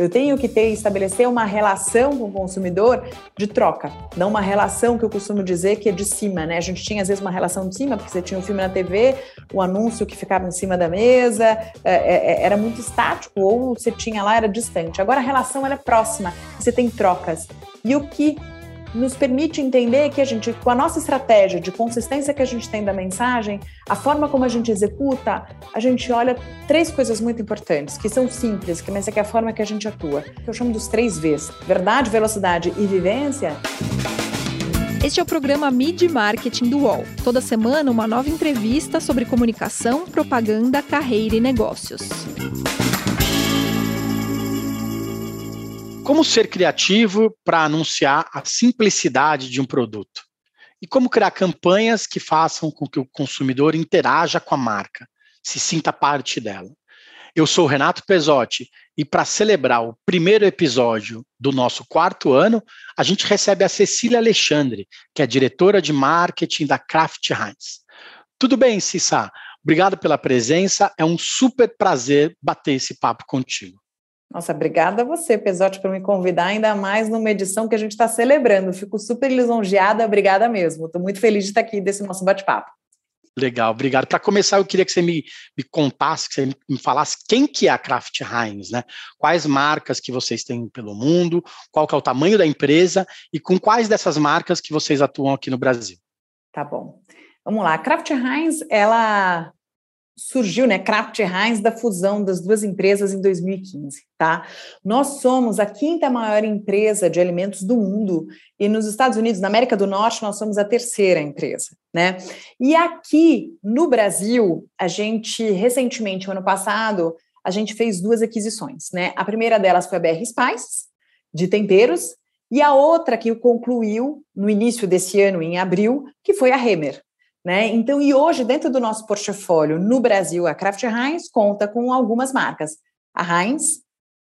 Eu tenho que ter estabelecer uma relação com o consumidor de troca, não uma relação que eu costumo dizer que é de cima, né? A gente tinha às vezes uma relação de cima, porque você tinha um filme na TV, o anúncio que ficava em cima da mesa, é, é, é, era muito estático, ou você tinha lá, era distante. Agora a relação ela é próxima, você tem trocas. E o que nos permite entender que a gente, com a nossa estratégia de consistência que a gente tem da mensagem, a forma como a gente executa, a gente olha três coisas muito importantes, que são simples, que mas é que é a forma que a gente atua. Eu chamo dos três Vs: verdade, velocidade e vivência. Este é o programa Mid Marketing do UOL. Toda semana, uma nova entrevista sobre comunicação, propaganda, carreira e negócios. Como ser criativo para anunciar a simplicidade de um produto? E como criar campanhas que façam com que o consumidor interaja com a marca, se sinta parte dela? Eu sou Renato Pesotti e para celebrar o primeiro episódio do nosso quarto ano, a gente recebe a Cecília Alexandre, que é diretora de marketing da Kraft Heinz. Tudo bem, Cissa? Obrigado pela presença. É um super prazer bater esse papo contigo. Nossa, obrigada a você, Pesote, por me convidar, ainda mais numa edição que a gente está celebrando. Fico super lisonjeada, obrigada mesmo. Estou muito feliz de estar aqui desse nosso bate-papo. Legal, obrigado. Para começar, eu queria que você me, me contasse, que você me falasse quem que é a Kraft Heinz, né? Quais marcas que vocês têm pelo mundo, qual que é o tamanho da empresa e com quais dessas marcas que vocês atuam aqui no Brasil. Tá bom. Vamos lá. A Kraft Heinz, ela surgiu, né, Kraft Heinz, da fusão das duas empresas em 2015, tá? Nós somos a quinta maior empresa de alimentos do mundo e nos Estados Unidos, na América do Norte, nós somos a terceira empresa, né? E aqui no Brasil, a gente recentemente, ano passado, a gente fez duas aquisições, né? A primeira delas foi a BR Spices, de temperos, e a outra que concluiu no início desse ano, em abril, que foi a Hemer, né? Então, e hoje, dentro do nosso portfólio no Brasil, a Kraft Heinz conta com algumas marcas: a Heinz,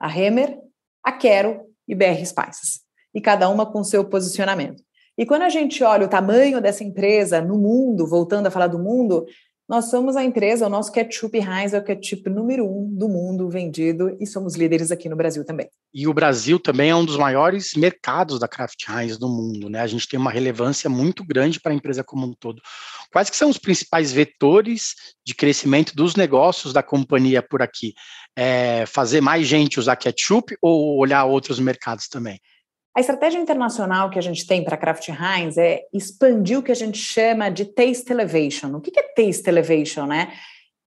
a Hemer, a Quero e BR Spices. E cada uma com seu posicionamento. E quando a gente olha o tamanho dessa empresa no mundo, voltando a falar do mundo, nós somos a empresa, o nosso ketchup Heinz é o ketchup número um do mundo vendido e somos líderes aqui no Brasil também. E o Brasil também é um dos maiores mercados da Kraft Heinz do mundo, né? A gente tem uma relevância muito grande para a empresa como um todo. Quais que são os principais vetores de crescimento dos negócios da companhia por aqui? É fazer mais gente usar ketchup ou olhar outros mercados também? A estratégia internacional que a gente tem para Kraft Heinz é expandir o que a gente chama de taste elevation. O que é taste elevation, né?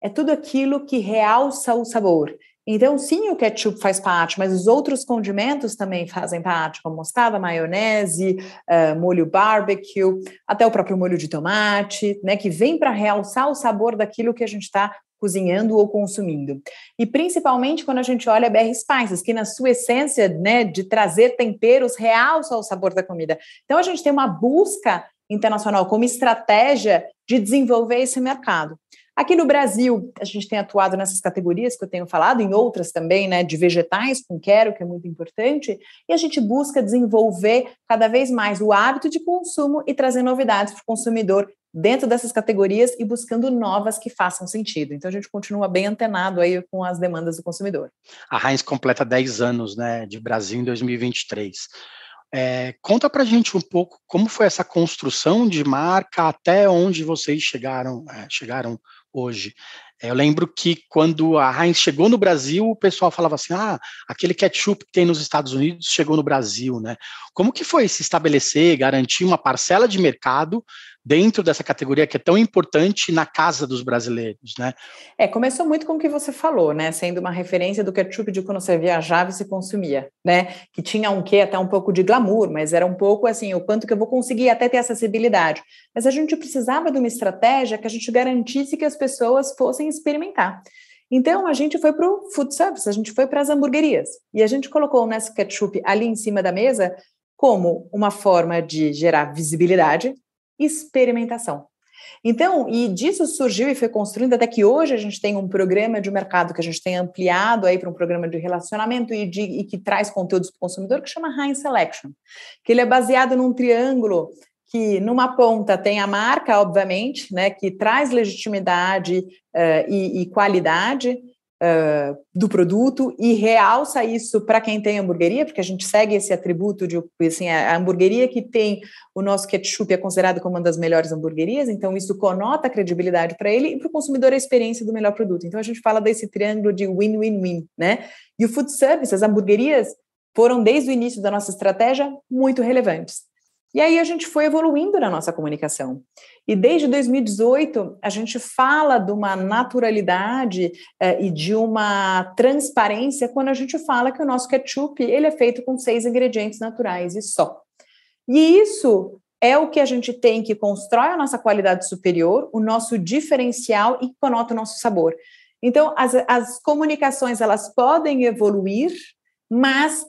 É tudo aquilo que realça o sabor. Então, sim, o ketchup faz parte, mas os outros condimentos também fazem parte, como mostarda, maionese, uh, molho barbecue, até o próprio molho de tomate, né, que vem para realçar o sabor daquilo que a gente está cozinhando ou consumindo. E principalmente quando a gente olha BR Spices, que na sua essência, né, de trazer temperos realça o sabor da comida. Então a gente tem uma busca internacional como estratégia de desenvolver esse mercado. Aqui no Brasil, a gente tem atuado nessas categorias que eu tenho falado, em outras também, né, de vegetais com quero, que é muito importante, e a gente busca desenvolver cada vez mais o hábito de consumo e trazer novidades para o consumidor dentro dessas categorias e buscando novas que façam sentido. Então a gente continua bem antenado aí com as demandas do consumidor. A Heinz completa 10 anos né, de Brasil em 2023. É, conta para gente um pouco como foi essa construção de marca até onde vocês chegaram, é, chegaram hoje. É, eu lembro que quando a Heinz chegou no Brasil, o pessoal falava assim: ah, aquele ketchup que tem nos Estados Unidos chegou no Brasil, né? Como que foi se estabelecer, garantir uma parcela de mercado dentro dessa categoria que é tão importante na casa dos brasileiros, né? É, começou muito com o que você falou, né? Sendo uma referência do ketchup de quando você viajava e se consumia, né? Que tinha um quê até um pouco de glamour, mas era um pouco assim, o quanto que eu vou conseguir até ter acessibilidade. Mas a gente precisava de uma estratégia que a gente garantisse que as pessoas fossem experimentar. Então a gente foi para o food service, a gente foi para as hamburguerias e a gente colocou o Nesse Ketchup ali em cima da mesa como uma forma de gerar visibilidade, experimentação. Então, e disso surgiu e foi construindo até que hoje a gente tem um programa de mercado que a gente tem ampliado aí para um programa de relacionamento e, de, e que traz conteúdos para o consumidor que chama High Selection, que ele é baseado num triângulo que numa ponta tem a marca, obviamente, né, que traz legitimidade uh, e, e, qualidade, do produto e realça isso para quem tem hamburgueria, porque a gente segue esse atributo de assim, a hamburgueria que tem o nosso ketchup é considerado como uma das melhores hamburguerias, então isso conota a credibilidade para ele e para o consumidor a experiência do melhor produto. Então a gente fala desse triângulo de win-win-win, né? E o food service, as hamburguerias foram desde o início da nossa estratégia muito relevantes. E aí a gente foi evoluindo na nossa comunicação. E desde 2018, a gente fala de uma naturalidade eh, e de uma transparência quando a gente fala que o nosso ketchup ele é feito com seis ingredientes naturais e só. E isso é o que a gente tem que constrói a nossa qualidade superior, o nosso diferencial e conota o nosso sabor. Então, as, as comunicações elas podem evoluir, mas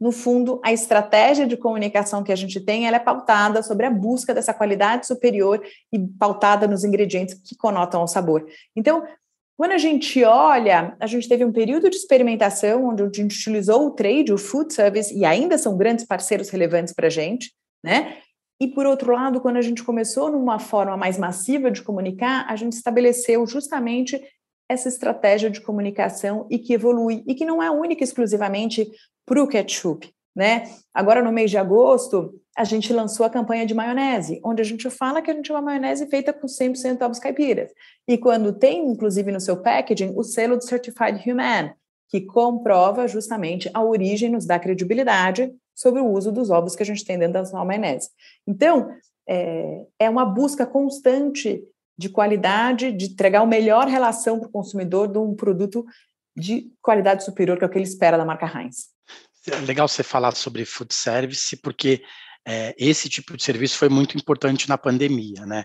no fundo, a estratégia de comunicação que a gente tem, ela é pautada sobre a busca dessa qualidade superior e pautada nos ingredientes que conotam o sabor. Então, quando a gente olha, a gente teve um período de experimentação onde a gente utilizou o trade, o food service, e ainda são grandes parceiros relevantes para a gente, né? E por outro lado, quando a gente começou numa forma mais massiva de comunicar, a gente estabeleceu justamente essa estratégia de comunicação e que evolui e que não é única exclusivamente para o ketchup. Né? Agora, no mês de agosto, a gente lançou a campanha de maionese, onde a gente fala que a gente é uma maionese feita com 100% ovos caipiras. E quando tem, inclusive, no seu packaging, o selo do Certified Human, que comprova justamente a origem, nos dá credibilidade sobre o uso dos ovos que a gente tem dentro da nossa maionese. Então, é, é uma busca constante de qualidade, de entregar a melhor relação para o consumidor de um produto de qualidade superior, que é o que ele espera da marca Heinz. É legal você falar sobre food service, porque é, esse tipo de serviço foi muito importante na pandemia, né?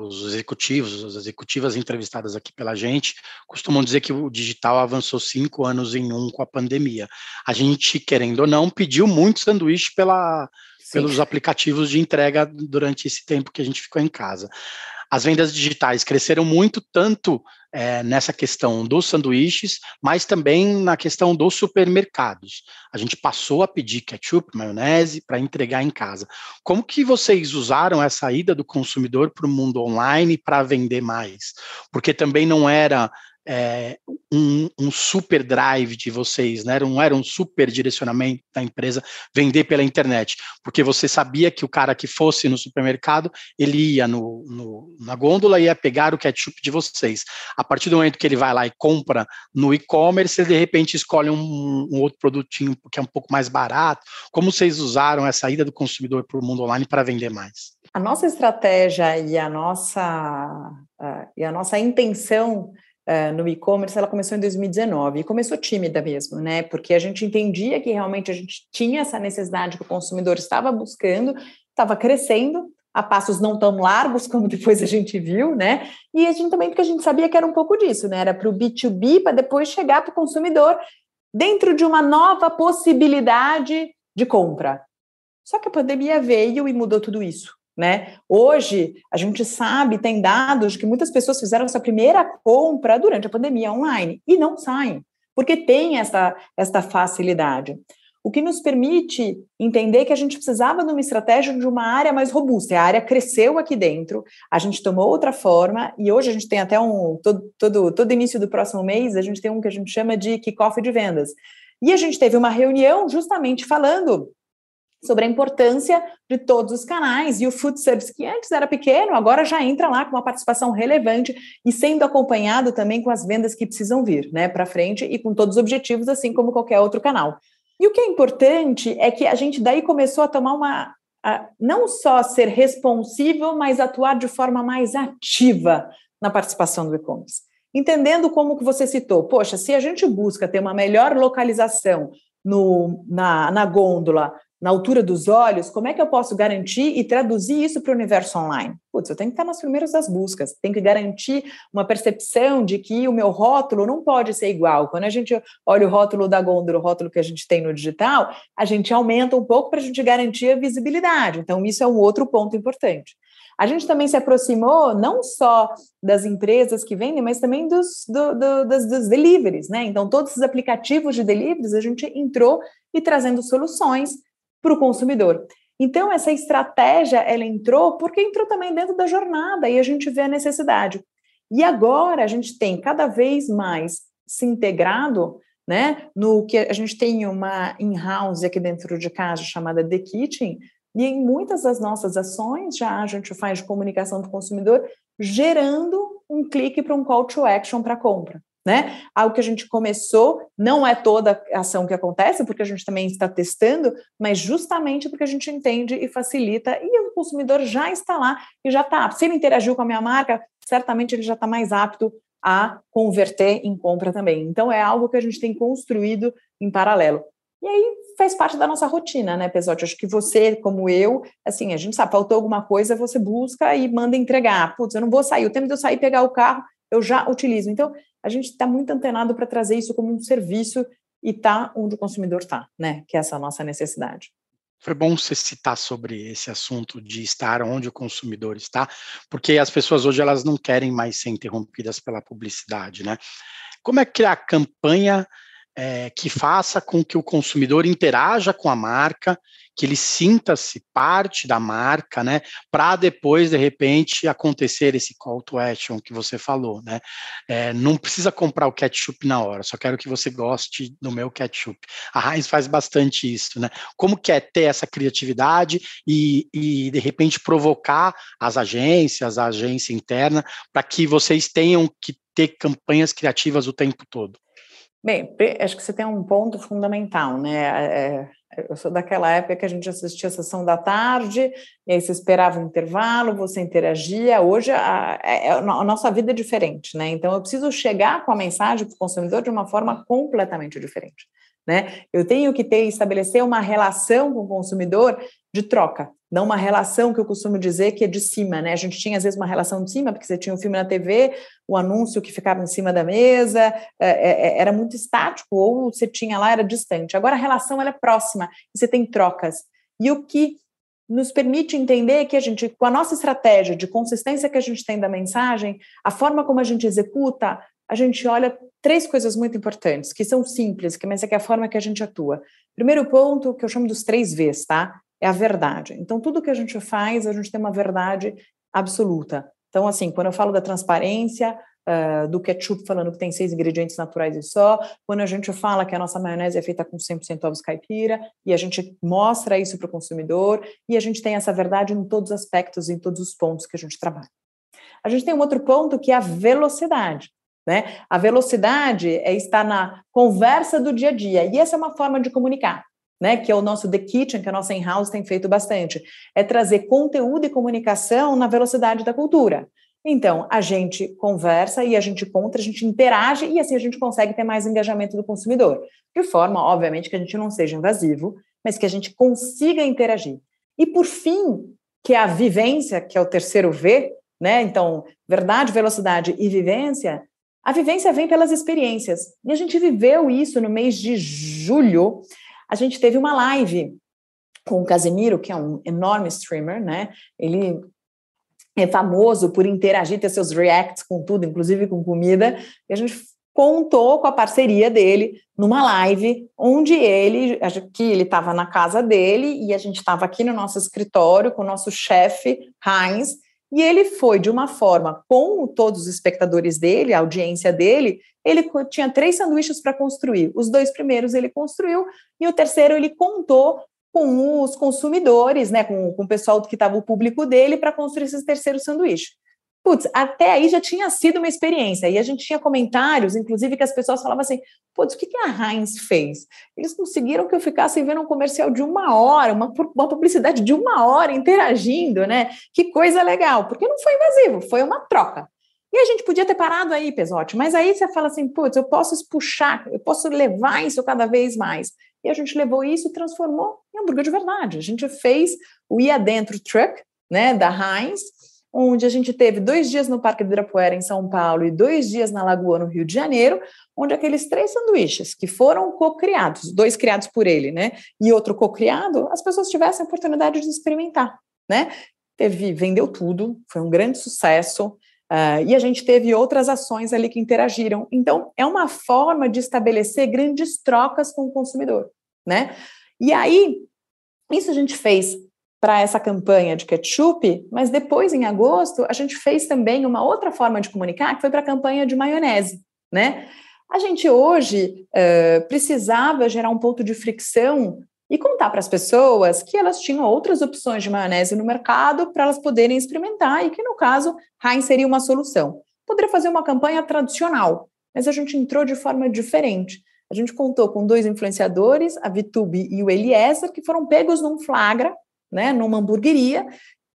Os executivos, as executivas entrevistadas aqui pela gente costumam dizer que o digital avançou cinco anos em um com a pandemia. A gente, querendo ou não, pediu muito sanduíche pela, pelos aplicativos de entrega durante esse tempo que a gente ficou em casa. As vendas digitais cresceram muito, tanto é, nessa questão dos sanduíches, mas também na questão dos supermercados. A gente passou a pedir ketchup, maionese para entregar em casa. Como que vocês usaram essa ida do consumidor para o mundo online para vender mais? Porque também não era é, um, um, super drive de vocês, né? não era um super direcionamento da empresa vender pela internet, porque você sabia que o cara que fosse no supermercado, ele ia no, no, na gôndola e ia pegar o ketchup de vocês. A partir do momento que ele vai lá e compra no e-commerce, ele de repente escolhe um, um, outro produtinho que é um pouco mais barato. Como vocês usaram essa ida do consumidor para o mundo online para vender mais? A nossa estratégia e a nossa, uh, e a nossa intenção uh, no e-commerce, ela começou em 2019 e começou tímida mesmo, né? Porque a gente entendia que realmente a gente tinha essa necessidade que o consumidor estava buscando, estava crescendo a passos não tão largos como depois a gente viu, né? E a gente também porque a gente sabia que era um pouco disso, né? Era para o B2B para depois chegar para o consumidor dentro de uma nova possibilidade de compra. Só que a pandemia veio e mudou tudo isso. Né? Hoje, a gente sabe, tem dados que muitas pessoas fizeram essa primeira compra durante a pandemia online e não saem, porque tem essa, essa facilidade. O que nos permite entender que a gente precisava de uma estratégia de uma área mais robusta. A área cresceu aqui dentro, a gente tomou outra forma, e hoje a gente tem até um. Todo, todo, todo início do próximo mês, a gente tem um que a gente chama de kickoff de vendas. E a gente teve uma reunião justamente falando sobre a importância de todos os canais. E o food service, que antes era pequeno, agora já entra lá com uma participação relevante e sendo acompanhado também com as vendas que precisam vir né, para frente e com todos os objetivos, assim como qualquer outro canal. E o que é importante é que a gente daí começou a tomar uma. A, não só ser responsível, mas atuar de forma mais ativa na participação do e-commerce. Entendendo como que você citou, poxa, se a gente busca ter uma melhor localização no, na, na gôndola, na altura dos olhos, como é que eu posso garantir e traduzir isso para o universo online? Putz, eu tenho que estar nas primeiras das buscas, tenho que garantir uma percepção de que o meu rótulo não pode ser igual. Quando a gente olha o rótulo da Gondor, o rótulo que a gente tem no digital, a gente aumenta um pouco para a gente garantir a visibilidade. Então, isso é um outro ponto importante. A gente também se aproximou não só das empresas que vendem, mas também dos, do, do, dos, deliveries, né? Então, todos os aplicativos de deliveries, a gente entrou e trazendo soluções para o consumidor. Então, essa estratégia, ela entrou porque entrou também dentro da jornada e a gente vê a necessidade. E agora a gente tem cada vez mais integrado né, no que a gente tem uma in-house aqui dentro de casa chamada The Kitchen, e em muitas das nossas ações já a gente faz de comunicação do consumidor gerando um clique para um call to action para compra. Né? Algo que a gente começou, não é toda ação que acontece, porque a gente também está testando, mas justamente porque a gente entende e facilita, e o consumidor já está lá e já está. Se ele interagiu com a minha marca, certamente ele já está mais apto a converter em compra também. Então, é algo que a gente tem construído em paralelo. E aí faz parte da nossa rotina, né, Pesote? Acho que você, como eu, assim, a gente sabe, faltou alguma coisa, você busca e manda entregar. Putz, eu não vou sair, o tempo de eu sair pegar o carro, eu já utilizo. Então, a gente está muito antenado para trazer isso como um serviço e tá onde o consumidor está, né? Que é essa nossa necessidade. Foi bom você citar sobre esse assunto de estar onde o consumidor está, porque as pessoas hoje elas não querem mais ser interrompidas pela publicidade, né? Como é que a campanha é, que faça com que o consumidor interaja com a marca, que ele sinta-se parte da marca, né, para depois, de repente, acontecer esse call to action que você falou, né, é, não precisa comprar o ketchup na hora, só quero que você goste do meu ketchup. A Heinz faz bastante isso, né, como que é ter essa criatividade e, e de repente, provocar as agências, a agência interna, para que vocês tenham que ter campanhas criativas o tempo todo? Bem, acho que você tem um ponto fundamental, né? É, é, eu sou daquela época que a gente assistia a sessão da tarde, e aí você esperava um intervalo, você interagia. Hoje a, a, é, a nossa vida é diferente, né? Então eu preciso chegar com a mensagem para o consumidor de uma forma completamente diferente. Né? Eu tenho que ter estabelecer uma relação com o consumidor de troca, não uma relação que eu costumo dizer que é de cima, né? A gente tinha às vezes uma relação de cima, porque você tinha um filme na TV, o anúncio que ficava em cima da mesa, é, é, é, era muito estático, ou você tinha lá, era distante. Agora a relação ela é próxima, você tem trocas. E o que nos permite entender que a gente, com a nossa estratégia de consistência que a gente tem da mensagem, a forma como a gente executa, a gente olha três coisas muito importantes, que são simples, mas é que é a forma que a gente atua. Primeiro ponto, que eu chamo dos três Vs, tá? É a verdade. Então, tudo que a gente faz, a gente tem uma verdade absoluta. Então, assim, quando eu falo da transparência, uh, do ketchup falando que tem seis ingredientes naturais e só, quando a gente fala que a nossa maionese é feita com 100% ovos caipira, e a gente mostra isso para o consumidor, e a gente tem essa verdade em todos os aspectos, em todos os pontos que a gente trabalha. A gente tem um outro ponto que é a velocidade. Né? A velocidade é estar na conversa do dia a dia, e essa é uma forma de comunicar. Né, que é o nosso The Kitchen, que a nossa in-house tem feito bastante, é trazer conteúdo e comunicação na velocidade da cultura. Então, a gente conversa e a gente conta, a gente interage e assim a gente consegue ter mais engajamento do consumidor. De forma, obviamente, que a gente não seja invasivo, mas que a gente consiga interagir. E por fim, que é a vivência, que é o terceiro V, né? Então, verdade, velocidade e vivência, a vivência vem pelas experiências. E a gente viveu isso no mês de julho. A gente teve uma live com o Casemiro, que é um enorme streamer, né? Ele é famoso por interagir, ter seus reacts com tudo, inclusive com comida. E a gente contou com a parceria dele numa live onde ele, que ele estava na casa dele e a gente estava aqui no nosso escritório com o nosso chefe Heinz e ele foi de uma forma com todos os espectadores dele, a audiência dele, ele tinha três sanduíches para construir. Os dois primeiros ele construiu e o terceiro ele contou com os consumidores, né, com, com o pessoal que estava o público dele para construir esse terceiro sanduíche. Putz, até aí já tinha sido uma experiência. E a gente tinha comentários, inclusive, que as pessoas falavam assim: putz, o que, que a Heinz fez? Eles conseguiram que eu ficasse vendo um comercial de uma hora, uma, uma publicidade de uma hora, interagindo, né? Que coisa legal, porque não foi invasivo, foi uma troca. E a gente podia ter parado aí, Pesote, mas aí você fala assim: putz, eu posso puxar, eu posso levar isso cada vez mais. E a gente levou isso e transformou em hambúrguer de verdade. A gente fez o Ia Dentro Truck, né, da Heinz, onde a gente teve dois dias no Parque do Ibirapuera, em São Paulo, e dois dias na Lagoa, no Rio de Janeiro, onde aqueles três sanduíches que foram co-criados, dois criados por ele, né, e outro co-criado, as pessoas tivessem a oportunidade de experimentar, né? Teve, vendeu tudo, foi um grande sucesso, uh, e a gente teve outras ações ali que interagiram. Então, é uma forma de estabelecer grandes trocas com o consumidor, né? E aí, isso a gente fez para essa campanha de ketchup, mas depois, em agosto, a gente fez também uma outra forma de comunicar, que foi para a campanha de maionese, né? A gente hoje uh, precisava gerar um ponto de fricção e contar para as pessoas que elas tinham outras opções de maionese no mercado para elas poderem experimentar e que, no caso, Heinz seria uma solução. Poderia fazer uma campanha tradicional, mas a gente entrou de forma diferente. A gente contou com dois influenciadores, a Vitube e o Eliezer, que foram pegos num flagra, né, numa hamburgueria,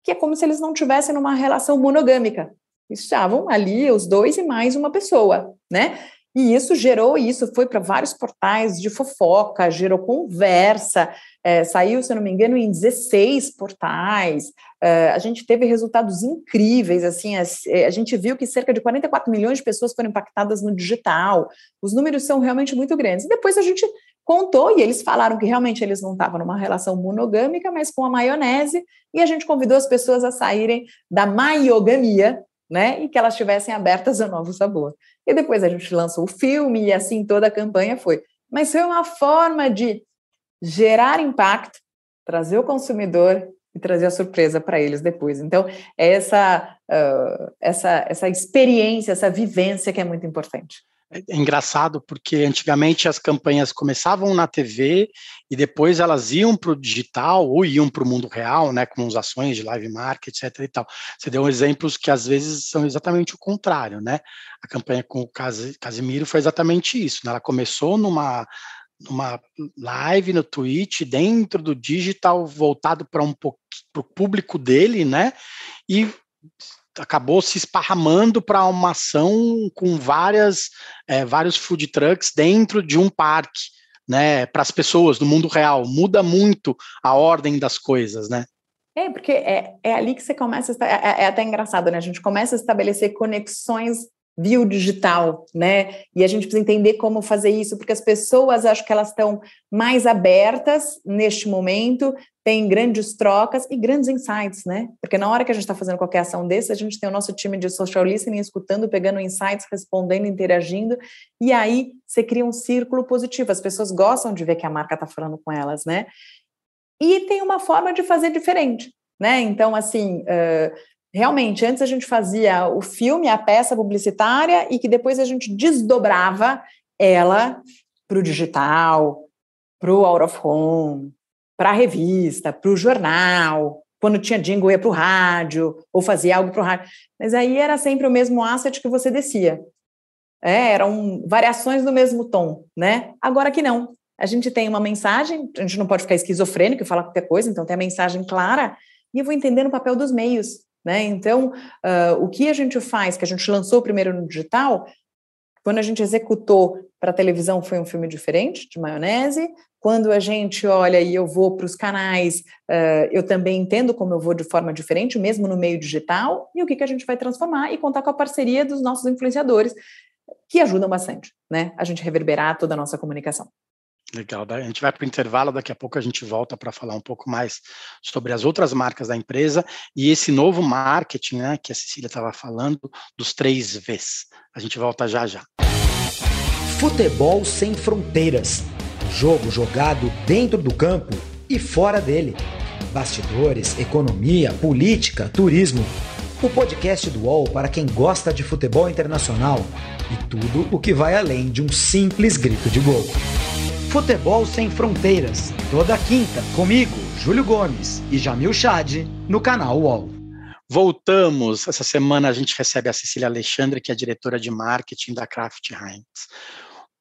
que é como se eles não tivessem numa relação monogâmica. Estavam ali os dois e mais uma pessoa, né? E isso gerou, isso foi para vários portais de fofoca, gerou conversa, é, saiu, se eu não me engano, em 16 portais. É, a gente teve resultados incríveis, assim, a, é, a, gente viu que cerca de 44 milhões de pessoas foram impactadas no digital. Os números são realmente muito grandes. E depois a gente contou e eles falaram que realmente eles não estavam numa relação monogâmica, mas com a maionese, e a gente convidou as pessoas a saírem da maiogamia, né? E que elas estivessem abertas ao novo sabor. E depois a gente lançou o filme e assim toda a campanha foi. Mas foi uma forma de gerar impacto, trazer o consumidor e trazer a surpresa para eles depois. Então, é essa, uh, essa, essa experiência, essa vivência que é muito importante. É engraçado porque antigamente as campanhas começavam na TV e depois elas iam para o digital ou iam para o mundo real, né, com as ações de live market, etc. E tal. Você deu exemplos que às vezes são exatamente o contrário, né? A campanha com o Casimiro foi exatamente isso. Né? Ela começou numa numa live no Twitch dentro do digital voltado para um pouco para o público dele, né? E acabou se esparramando para uma ação com várias, é, vários food trucks dentro de um parque, né, para as pessoas do mundo real. Muda muito a ordem das coisas, né? É, porque é, é ali que você começa, a, é, é até engraçado, né? A gente começa a estabelecer conexões via o digital, né? E a gente precisa entender como fazer isso, porque as pessoas acho que elas estão mais abertas neste momento, tem grandes trocas e grandes insights, né? Porque na hora que a gente está fazendo qualquer ação desse, a gente tem o nosso time de social listening escutando, pegando insights, respondendo, interagindo, e aí você cria um círculo positivo. As pessoas gostam de ver que a marca está falando com elas, né? E tem uma forma de fazer diferente, né? Então, assim, uh, realmente, antes a gente fazia o filme, a peça publicitária, e que depois a gente desdobrava ela para o digital, para o out of home, para a revista, para o jornal. Quando tinha jingle, ia para o rádio, ou fazia algo para o rádio. Mas aí era sempre o mesmo asset que você descia. É, eram variações do mesmo tom, né? Agora que não. A gente tem uma mensagem, a gente não pode ficar esquizofrênico e falar qualquer coisa, então tem a mensagem clara, e eu vou entendendo o papel dos meios. Né? Então, uh, o que a gente faz, que a gente lançou primeiro no digital, quando a gente executou para a televisão foi um filme diferente, de maionese. Quando a gente olha e eu vou para os canais, uh, eu também entendo como eu vou de forma diferente, mesmo no meio digital, e o que, que a gente vai transformar e contar com a parceria dos nossos influenciadores, que ajudam bastante, né? A gente reverberar toda a nossa comunicação. Legal, a gente vai para o intervalo, daqui a pouco a gente volta para falar um pouco mais sobre as outras marcas da empresa e esse novo marketing, né, que a Cecília estava falando, dos três Vs. A gente volta já já. Futebol sem fronteiras. Jogo jogado dentro do campo e fora dele. Bastidores, economia, política, turismo. O podcast do UOL para quem gosta de futebol internacional e tudo o que vai além de um simples grito de gol. Futebol Sem Fronteiras, toda quinta, comigo, Júlio Gomes e Jamil Chad, no canal UOL. Voltamos. Essa semana a gente recebe a Cecília Alexandre, que é diretora de marketing da Kraft Heinz.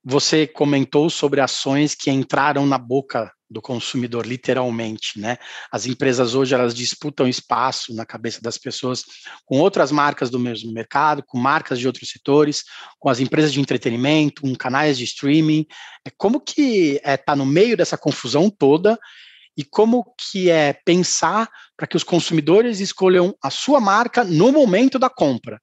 Você comentou sobre ações que entraram na boca do consumidor, literalmente, né? As empresas hoje elas disputam espaço na cabeça das pessoas com outras marcas do mesmo mercado, com marcas de outros setores, com as empresas de entretenimento, com canais de streaming. É como que está é, tá no meio dessa confusão toda e como que é pensar para que os consumidores escolham a sua marca no momento da compra?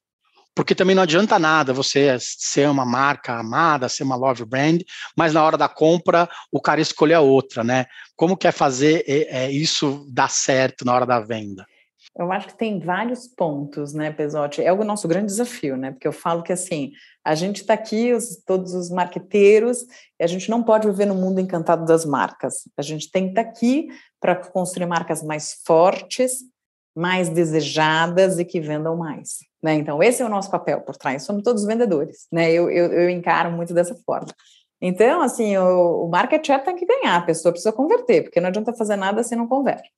Porque também não adianta nada você ser uma marca amada, ser uma love brand, mas na hora da compra o cara escolher a outra, né? Como que é fazer é, isso dar certo na hora da venda? Eu acho que tem vários pontos, né, Pesotti? É o nosso grande desafio, né? Porque eu falo que assim, a gente está aqui, os, todos os marqueteiros, e a gente não pode viver no mundo encantado das marcas. A gente tem que estar tá aqui para construir marcas mais fortes, mais desejadas e que vendam mais Né? Então, esse é o nosso papel por trás, somos todos vendedores, né? Eu, eu, eu encaro muito dessa forma. Então, assim, o, o market share tem que ganhar, a pessoa precisa converter, porque não adianta fazer nada se não converte.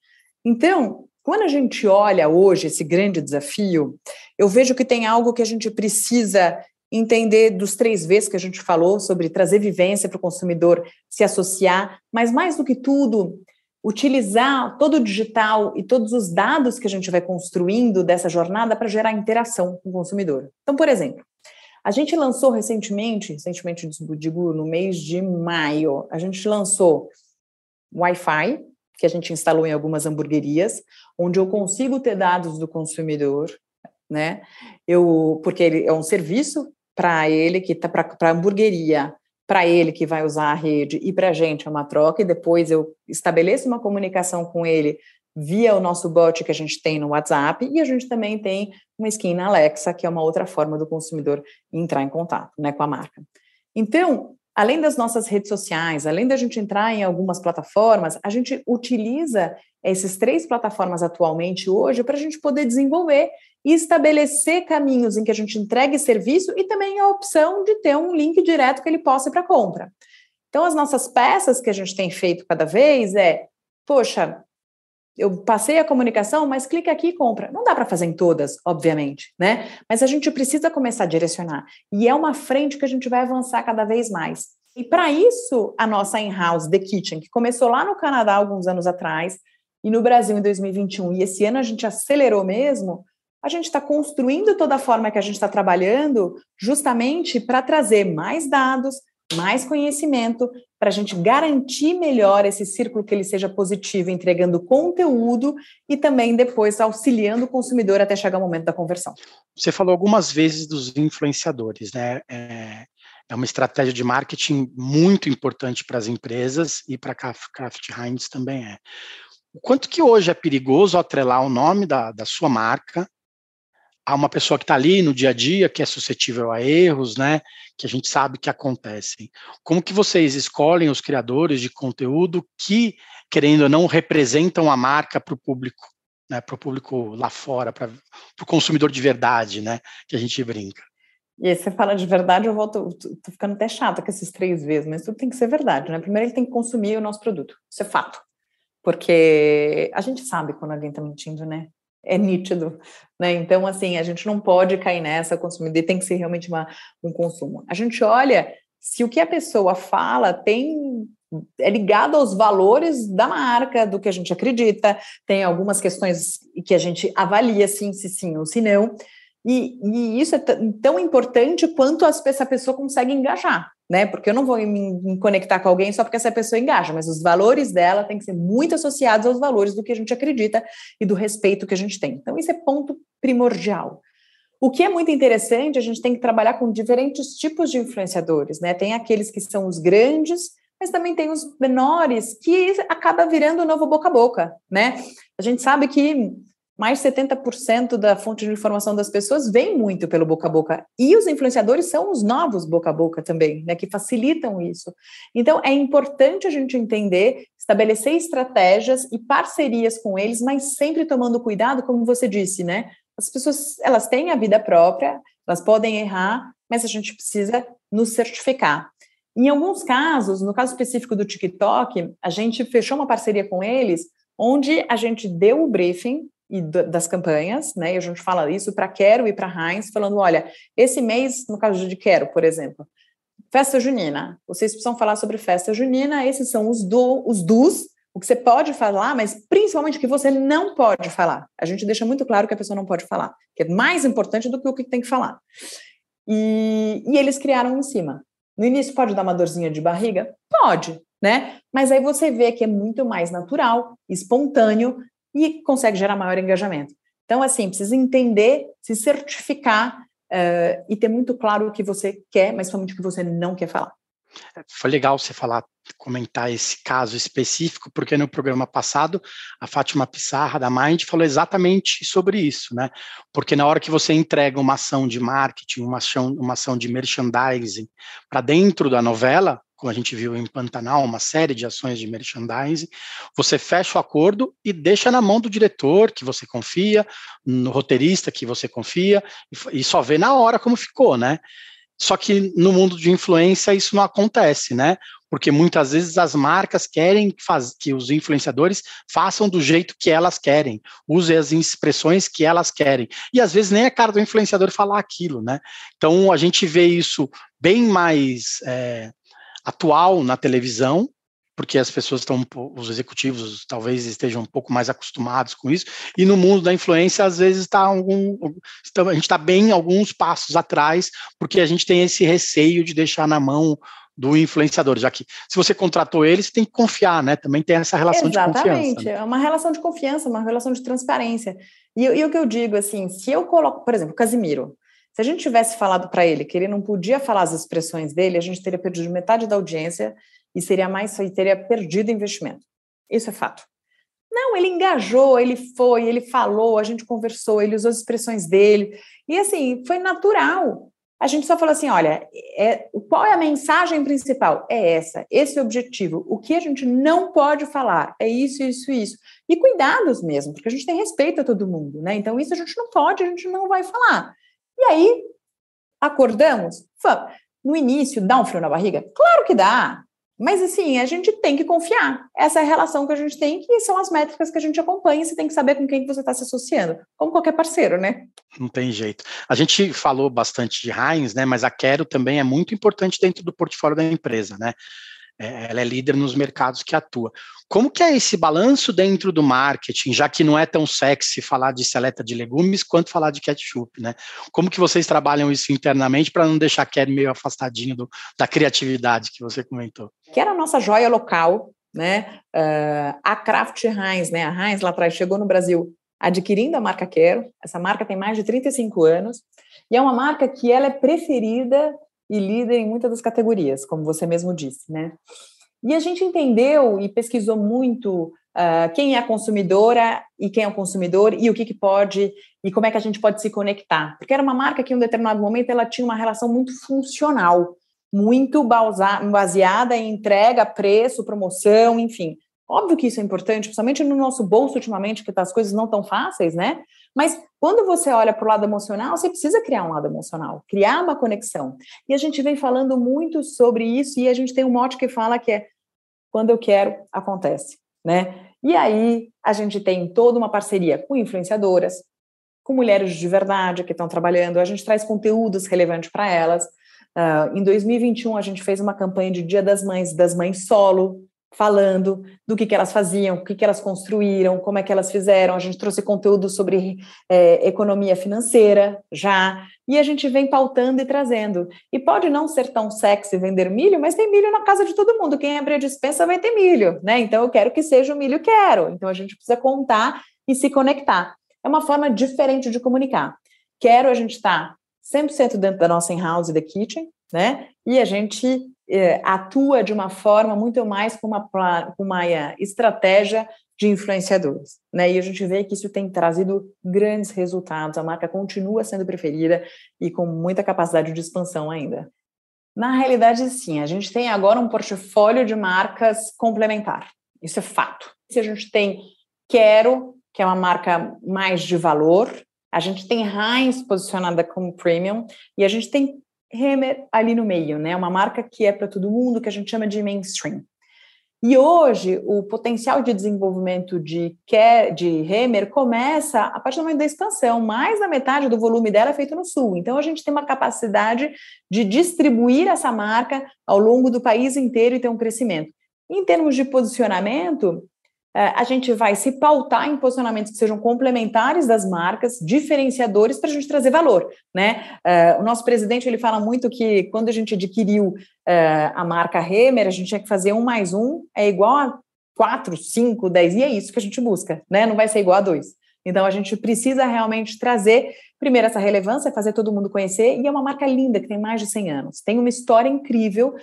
Então, quando a gente olha hoje esse grande desafio, eu vejo que tem algo que a gente precisa entender dos três vezes que a gente falou sobre trazer vivência para o consumidor se associar, mas mais do que tudo, utilizar todo o digital e todos os dados que a gente vai construindo dessa jornada para gerar interação com o consumidor. Então, por exemplo, a gente lançou recentemente, recentemente digo no mês de maio, a gente lançou Wi-Fi, que a gente instalou em algumas hamburguerias, onde eu consigo ter dados do consumidor, né? Eu, porque ele é um serviço para ele que está para a hamburgueria, para ele que vai usar a rede e para a gente é uma troca, e depois eu estabeleço uma comunicação com ele via o nosso bot que a gente tem no WhatsApp, e a gente também tem uma skin na Alexa, que é uma outra forma do consumidor entrar em contato né, com a marca. Então, além das nossas redes sociais, além da gente entrar em algumas plataformas, a gente utiliza essas três plataformas atualmente hoje para a gente poder desenvolver e estabelecer caminhos em que a gente entregue serviço e também a opção de ter um link direto que ele possa ir para compra. Então, as nossas peças que a gente tem feito cada vez é, poxa, eu passei a comunicação, mas clica aqui e compra. Não dá para fazer em todas, obviamente, né? Mas a gente precisa começar a direcionar. E é uma frente que a gente vai avançar cada vez mais. E para isso, a nossa in-house, The Kitchen, que começou lá no Canadá alguns anos atrás, e no Brasil em 2021, e esse ano a gente acelerou mesmo, a gente está construindo toda a forma que a gente está trabalhando justamente para trazer mais dados, mais conhecimento, para a gente garantir melhor esse círculo que ele seja positivo, entregando conteúdo e também depois auxiliando o consumidor até chegar o momento da conversão. Você falou algumas vezes dos influenciadores, né? É, é uma estratégia de marketing muito importante para as empresas e para a Kraft Heinz também é. O quanto que hoje é perigoso atrelar o nome da, da sua marca a uma pessoa que está ali no dia a dia, que é suscetível a erros, né, que a gente sabe que acontecem. Como que vocês escolhem os criadores de conteúdo que, querendo ou não, representam a marca para o público, né, para o público lá fora, para o consumidor de verdade, né, que a gente brinca? E aí você fala de verdade, eu volto, tô ficando até chata com esses três vezes, mas tudo tem que ser verdade, né? Primeiro ele tem que consumir o nosso produto, isso é fato. Porque a gente sabe quando alguém está mentindo, né? É nítido, né? Então, assim, a gente não pode cair nessa consumidor, tem que ser realmente uma, um consumo. A gente olha se o que a pessoa fala tem é ligado aos valores da marca, do que a gente acredita, tem algumas questões que a gente avalia sim, se sim ou se não, e, e isso é tão importante quanto essa pessoa consegue engajar né? Porque eu não vou me conectar com alguém só porque essa pessoa engaja, mas os valores dela têm que ser muito associados aos valores do que a gente acredita e do respeito que a gente tem. Então, isso é ponto primordial. O que é muito interessante, a gente tem que trabalhar com diferentes tipos de influenciadores, né? Tem aqueles que são os grandes, mas também tem os menores que acaba virando o novo boca a boca, né? A gente sabe que mais de 70% da fonte de informação das pessoas vem muito pelo boca a boca. E os influenciadores são os novos boca a boca também, né, que facilitam isso. Então, é importante a gente entender, estabelecer estratégias e parcerias com eles, mas sempre tomando cuidado, como você disse, né? As pessoas, elas têm a vida própria, elas podem errar, mas a gente precisa nos certificar. Em alguns casos, no caso específico do TikTok, a gente fechou uma parceria com eles, onde a gente deu o briefing e das campanhas, né? E a gente fala isso para Quero e para Heinz, falando: olha, esse mês, no caso de Quero, por exemplo, festa junina, vocês precisam falar sobre festa junina, esses são os, do, os dos, o que você pode falar, mas principalmente o que você não pode falar. A gente deixa muito claro que a pessoa não pode falar, que é mais importante do que o que tem que falar. E, e eles criaram em cima. No início pode dar uma dorzinha de barriga? Pode, né? Mas aí você vê que é muito mais natural, espontâneo, e consegue gerar maior engajamento. Então, assim, precisa entender, se certificar uh, e ter muito claro o que você quer, mas somente o que você não quer falar. Foi legal você falar, comentar esse caso específico, porque no programa passado a Fátima Pissarra da Mind falou exatamente sobre isso, né? Porque na hora que você entrega uma ação de marketing, uma ação, uma ação de merchandising para dentro da novela, como a gente viu em Pantanal, uma série de ações de merchandising, você fecha o acordo e deixa na mão do diretor que você confia, no roteirista que você confia, e só vê na hora como ficou, né? Só que no mundo de influência isso não acontece, né? Porque muitas vezes as marcas querem que os influenciadores façam do jeito que elas querem, usem as expressões que elas querem. E às vezes nem é cara do influenciador falar aquilo, né? Então a gente vê isso bem mais é, atual na televisão, porque as pessoas estão, os executivos talvez estejam um pouco mais acostumados com isso, e no mundo da influência, às vezes, está algum, a gente está bem alguns passos atrás, porque a gente tem esse receio de deixar na mão do influenciador, já que se você contratou ele, você tem que confiar, né? Também tem essa relação Exatamente. de confiança. Exatamente, é uma relação de confiança, uma relação de transparência. E, e, o que eu digo, assim, se eu coloco, por exemplo, Casimiro, se a gente tivesse falado para ele que ele não podia falar as expressões dele, a gente teria perdido metade da audiência e seria mais e teria perdido investimento. Isso é fato. Não, ele engajou, ele foi, ele falou, a gente conversou, ele usou as expressões dele. E assim, foi natural. A gente só falou assim: olha, é, qual é a mensagem principal? É essa, esse é objetivo. O que a gente não pode falar é isso, isso, isso. E cuidados mesmo, porque a gente tem respeito a todo mundo, né? Então, isso a gente não pode, a gente não vai falar. E aí, acordamos? No início, dá um frio na barriga? Claro que dá. Mas assim, a gente tem que confiar. Essa é a relação que a gente tem, que são as métricas que a gente acompanha, você tem que saber com quem você está se associando, como qualquer parceiro, né? Não tem jeito. A gente falou bastante de Heinz, né? Mas a Quero também é muito importante dentro do portfólio da empresa, né? É, ela é líder nos mercados que atua. Como que é esse balanço dentro do marketing, já que não é tão sexy falar de seleta de legumes quanto falar de ketchup, né? Como que vocês trabalham isso internamente para não deixar a meio afastadinho do, da criatividade que você comentou? Que era a nossa joia local, né? Uh, a Kraft Heinz, né? A Heinz lá atrás chegou no Brasil adquirindo a marca Quero. Essa marca tem mais de 35 anos e é uma marca que ela é preferida e líder em muitas das categorias, como você mesmo disse, né? E a gente entendeu e pesquisou muito uh, quem é a consumidora e quem é o consumidor e o que, que pode e como é que a gente pode se conectar. Porque era uma marca que em um determinado momento ela tinha uma relação muito funcional, muito baseada em entrega, preço, promoção, enfim. Óbvio que isso é importante, principalmente no nosso bolso ultimamente, que as coisas não tão fáceis, né? Mas quando você olha para o lado emocional, você precisa criar um lado emocional, criar uma conexão. E a gente vem falando muito sobre isso e a gente tem um mote que fala que é quando eu quero, acontece, né? E aí a gente tem toda uma parceria com influenciadoras, com mulheres de verdade que estão trabalhando, a gente traz conteúdos relevantes para elas. Uh, em 2021 a gente fez uma campanha de Dia das Mães, das mães solo, falando do que, que elas faziam, o que, que elas construíram, como é que elas fizeram. A gente trouxe conteúdo sobre é, economia financeira já, e a gente vem pautando e trazendo. E pode não ser tão sexy vender milho, mas tem milho na casa de todo mundo. Quem abrir a dispensa vai ter milho, né? Então eu quero que seja o milho, quero. Então a gente precisa contar e se conectar. É uma forma diferente de comunicar. Quero a gente estar tá 100% dentro da nossa in-house The Kitchen, né? E a gente atua de uma forma muito mais com uma, com uma é, estratégia de influenciadores. Né? E a gente vê que isso tem trazido grandes resultados, a marca continua sendo preferida e com muita capacidade de expansão ainda. Na realidade, sim, a gente tem agora um portfólio de marcas complementar. Isso é fato. Se a gente tem Quero, que é uma marca mais de valor, a gente tem Heinz posicionada como premium e a gente tem Hemer ali no meio, né? Uma marca que é para todo mundo, que a gente chama de mainstream. E hoje, o potencial de desenvolvimento de, de Hemer começa a partir do momento da expansão. Mais da metade do volume dela é feito no Sul. Então, a gente tem uma capacidade de distribuir essa marca ao longo do país inteiro e ter um crescimento. Em termos de posicionamento, a gente vai se pautar em posicionamentos que sejam complementares das marcas, diferenciadores para a gente trazer valor, né? É, o nosso presidente ele fala muito que quando a gente adquiriu é, a marca Remer, a gente tinha que fazer um mais um é igual a quatro, cinco, dez e é isso que a gente busca, né? Não vai ser igual a dois. Então a gente precisa realmente trazer primeiro essa relevância, fazer todo mundo conhecer e é uma marca linda que tem mais de 100 anos, tem uma história incrível.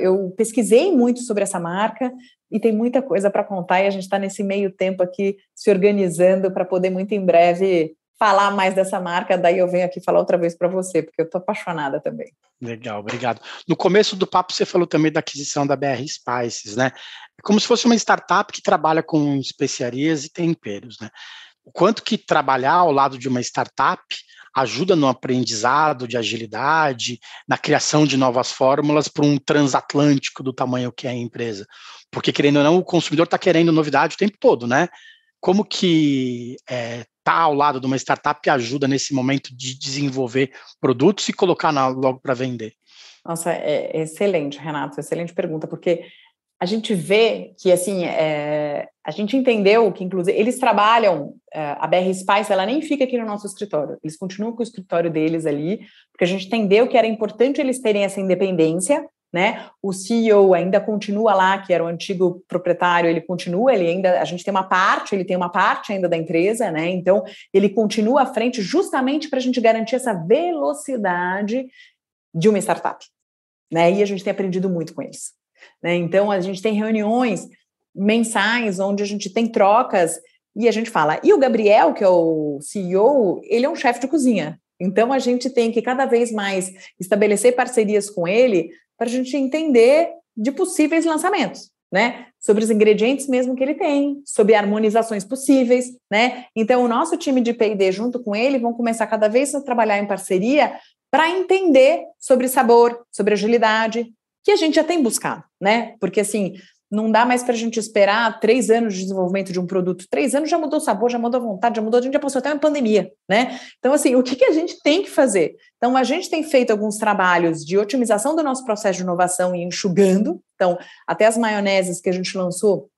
eu pesquisei muito sobre essa marca, e tem muita coisa para contar e a gente está nesse meio tempo aqui se organizando para poder muito em breve falar mais dessa marca, daí eu venho aqui falar outra vez para você, porque eu estou apaixonada também. Legal, obrigado. No começo do papo você falou também da aquisição da BR Spices, né? É como se fosse uma startup que trabalha com especiarias e temperos, né? O quanto que trabalhar ao lado de uma startup ajuda no aprendizado de agilidade, na criação de novas fórmulas para um transatlântico do tamanho que é a empresa. Porque, querendo ou não, o consumidor está querendo novidade o tempo todo, né? Como que é, tá ao lado de uma startup ajuda nesse momento de desenvolver produtos e colocar na, logo para vender? Nossa, é, é excelente, Renato, excelente pergunta, porque a gente vê que, assim, é, a gente entendeu que, inclusive, eles trabalham, é, a BR Spice, ela nem fica aqui no nosso escritório, eles continuam com o escritório deles ali, porque a gente entendeu que era importante eles terem essa independência, né? O CEO ainda continua lá, que era o antigo proprietário, ele continua, ele ainda, a gente tem uma parte, ele tem uma parte ainda da empresa, né? Então, ele continua à frente justamente para a gente garantir essa velocidade de uma startup, né? E a gente tem aprendido muito com eles. Né? Então, a gente tem reuniões mensais onde a gente tem trocas e a gente fala. E o Gabriel, que é o CEO, ele é um chefe de cozinha. Então, a gente tem que cada vez mais estabelecer parcerias com ele para a gente entender de possíveis lançamentos, né? Sobre os ingredientes mesmo que ele tem, sobre harmonizações possíveis, né? Então, o nosso time de P&D junto com ele vão começar cada vez a trabalhar em parceria para entender sobre sabor, sobre agilidade, que a gente já tem buscado, né? Porque assim, não dá mais para a gente esperar três anos de desenvolvimento de um produto. Três anos já mudou o sabor, já mudou a vontade, já mudou. A gente já passou até uma pandemia, né? Então, assim, o que, que a gente tem que fazer? Então, a gente tem feito alguns trabalhos de otimização do nosso processo de inovação e enxugando. Então, até as maioneses que a gente lançou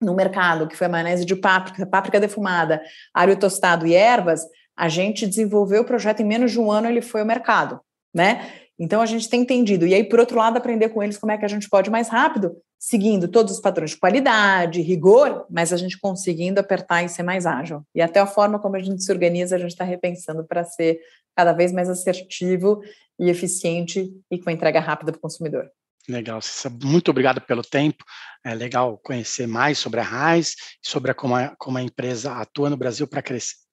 no mercado, que foi a maionese de páprica, páprica defumada, alho tostado e ervas, a gente desenvolveu o projeto em menos de um ano, ele foi ao mercado, né? Então a gente tem entendido. E aí, por outro lado, aprender com eles como é que a gente pode mais rápido, seguindo todos os padrões de qualidade, rigor, mas a gente conseguindo apertar e ser mais ágil. E até a forma como a gente se organiza, a gente está repensando para ser cada vez mais assertivo e eficiente e com entrega rápida para o consumidor. Legal. Muito obrigado pelo tempo. É legal conhecer mais sobre a Raiz, sobre a, como, a, como a empresa atua no Brasil para crescer.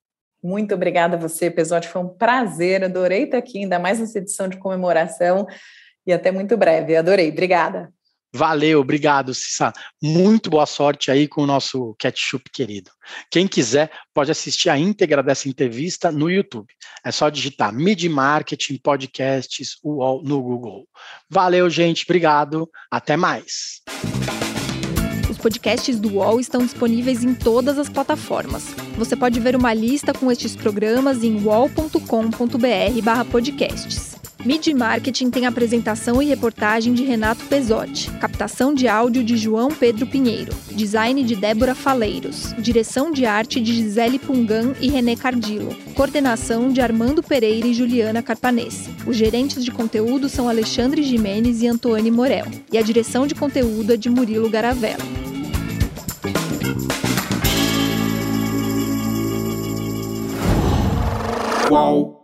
Muito obrigada a você, episódio foi um prazer, adorei estar aqui, ainda mais nessa edição de comemoração, e até muito breve, adorei, obrigada. Valeu, obrigado, Cissa. Muito boa sorte aí com o nosso ketchup querido. Quem quiser pode assistir a íntegra dessa entrevista no YouTube. É só digitar Mid Marketing Podcasts UOL no Google. Valeu, gente. Obrigado. Até mais podcasts do UOL estão disponíveis em todas as plataformas. Você pode ver uma lista com estes programas em wall.com.br/podcasts. Mid Marketing tem apresentação e reportagem de Renato Pesotti, captação de áudio de João Pedro Pinheiro, design de Débora Faleiros, direção de arte de Gisele Pungan e René Cardillo, coordenação de Armando Pereira e Juliana Carpanese. Os gerentes de conteúdo são Alexandre Jimenez e Antônio Morel, e a direção de conteúdo é de Murilo Garavella. Qual?